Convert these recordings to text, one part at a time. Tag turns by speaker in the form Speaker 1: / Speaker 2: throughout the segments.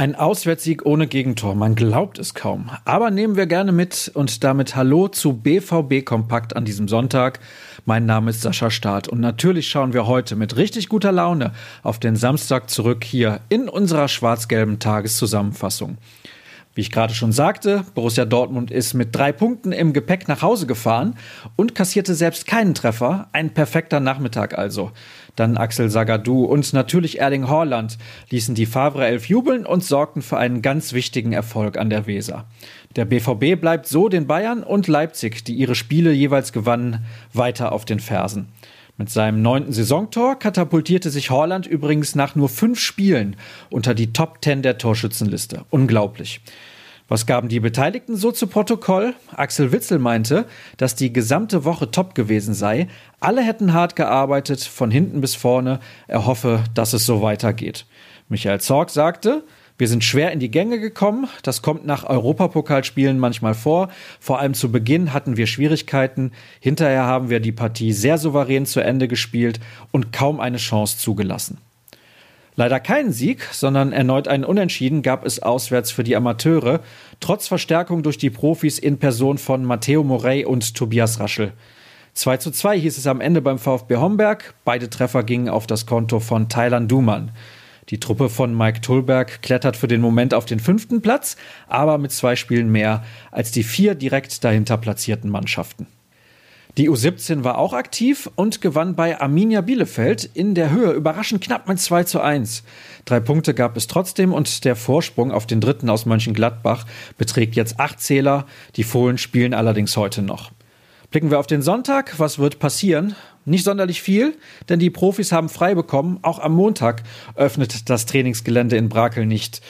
Speaker 1: Ein Auswärtssieg ohne Gegentor, man glaubt es kaum. Aber nehmen wir gerne mit und damit Hallo zu BVB Kompakt an diesem Sonntag. Mein Name ist Sascha Staat und natürlich schauen wir heute mit richtig guter Laune auf den Samstag zurück hier in unserer schwarz-gelben Tageszusammenfassung. Wie ich gerade schon sagte, Borussia Dortmund ist mit drei Punkten im Gepäck nach Hause gefahren und kassierte selbst keinen Treffer. Ein perfekter Nachmittag also. Dann Axel Sagadou und natürlich Erling Haaland ließen die Favre Elf jubeln und sorgten für einen ganz wichtigen Erfolg an der Weser. Der BVB bleibt so den Bayern und Leipzig, die ihre Spiele jeweils gewannen, weiter auf den Fersen. Mit seinem neunten Saisontor katapultierte sich Horland übrigens nach nur fünf Spielen unter die Top Ten der Torschützenliste. Unglaublich. Was gaben die Beteiligten so zu Protokoll? Axel Witzel meinte, dass die gesamte Woche top gewesen sei. Alle hätten hart gearbeitet, von hinten bis vorne. Er hoffe, dass es so weitergeht. Michael Zorg sagte, wir sind schwer in die Gänge gekommen. Das kommt nach Europapokalspielen manchmal vor. Vor allem zu Beginn hatten wir Schwierigkeiten. Hinterher haben wir die Partie sehr souverän zu Ende gespielt und kaum eine Chance zugelassen. Leider keinen Sieg, sondern erneut einen Unentschieden gab es auswärts für die Amateure, trotz Verstärkung durch die Profis in Person von Matteo Morey und Tobias Raschel. 2 zu 2 hieß es am Ende beim VfB Homberg. Beide Treffer gingen auf das Konto von Thailand Duman. Die Truppe von Mike Tulberg klettert für den Moment auf den fünften Platz, aber mit zwei Spielen mehr als die vier direkt dahinter platzierten Mannschaften. Die U17 war auch aktiv und gewann bei Arminia Bielefeld in der Höhe überraschend knapp mit 2 zu 1. Drei Punkte gab es trotzdem und der Vorsprung auf den dritten aus Mönchengladbach beträgt jetzt acht Zähler. Die Fohlen spielen allerdings heute noch. Blicken wir auf den Sonntag. Was wird passieren? Nicht sonderlich viel, denn die Profis haben frei bekommen. Auch am Montag öffnet das Trainingsgelände in Brakel nicht.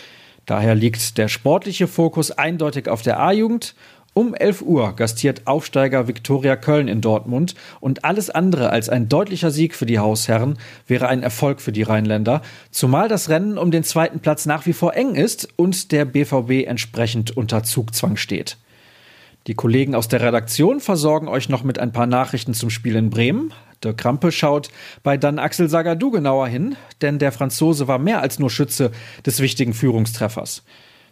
Speaker 1: Daher liegt der sportliche Fokus eindeutig auf der A-Jugend. Um 11 Uhr gastiert Aufsteiger Viktoria Köln in Dortmund und alles andere als ein deutlicher Sieg für die Hausherren wäre ein Erfolg für die Rheinländer, zumal das Rennen um den zweiten Platz nach wie vor eng ist und der BVB entsprechend unter Zugzwang steht. Die Kollegen aus der Redaktion versorgen euch noch mit ein paar Nachrichten zum Spiel in Bremen. Der Krampe schaut bei dann Axel Sagadou genauer hin, denn der Franzose war mehr als nur Schütze des wichtigen Führungstreffers.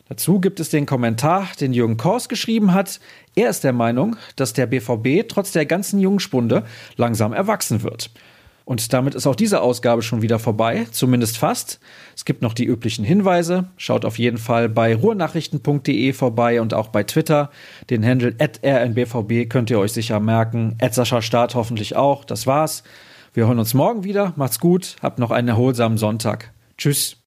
Speaker 1: Dazu gibt es den Kommentar, den Jürgen Kors geschrieben hat. Er ist der Meinung, dass der BVB trotz der ganzen Jungspunde langsam erwachsen wird. Und damit ist auch diese Ausgabe schon wieder vorbei, zumindest fast. Es gibt noch die üblichen Hinweise. Schaut auf jeden Fall bei ruhrnachrichten.de vorbei und auch bei Twitter. Den Handle rnbvb könnt ihr euch sicher merken. Sascha Start hoffentlich auch. Das war's. Wir hören uns morgen wieder. Macht's gut. Habt noch einen erholsamen Sonntag. Tschüss.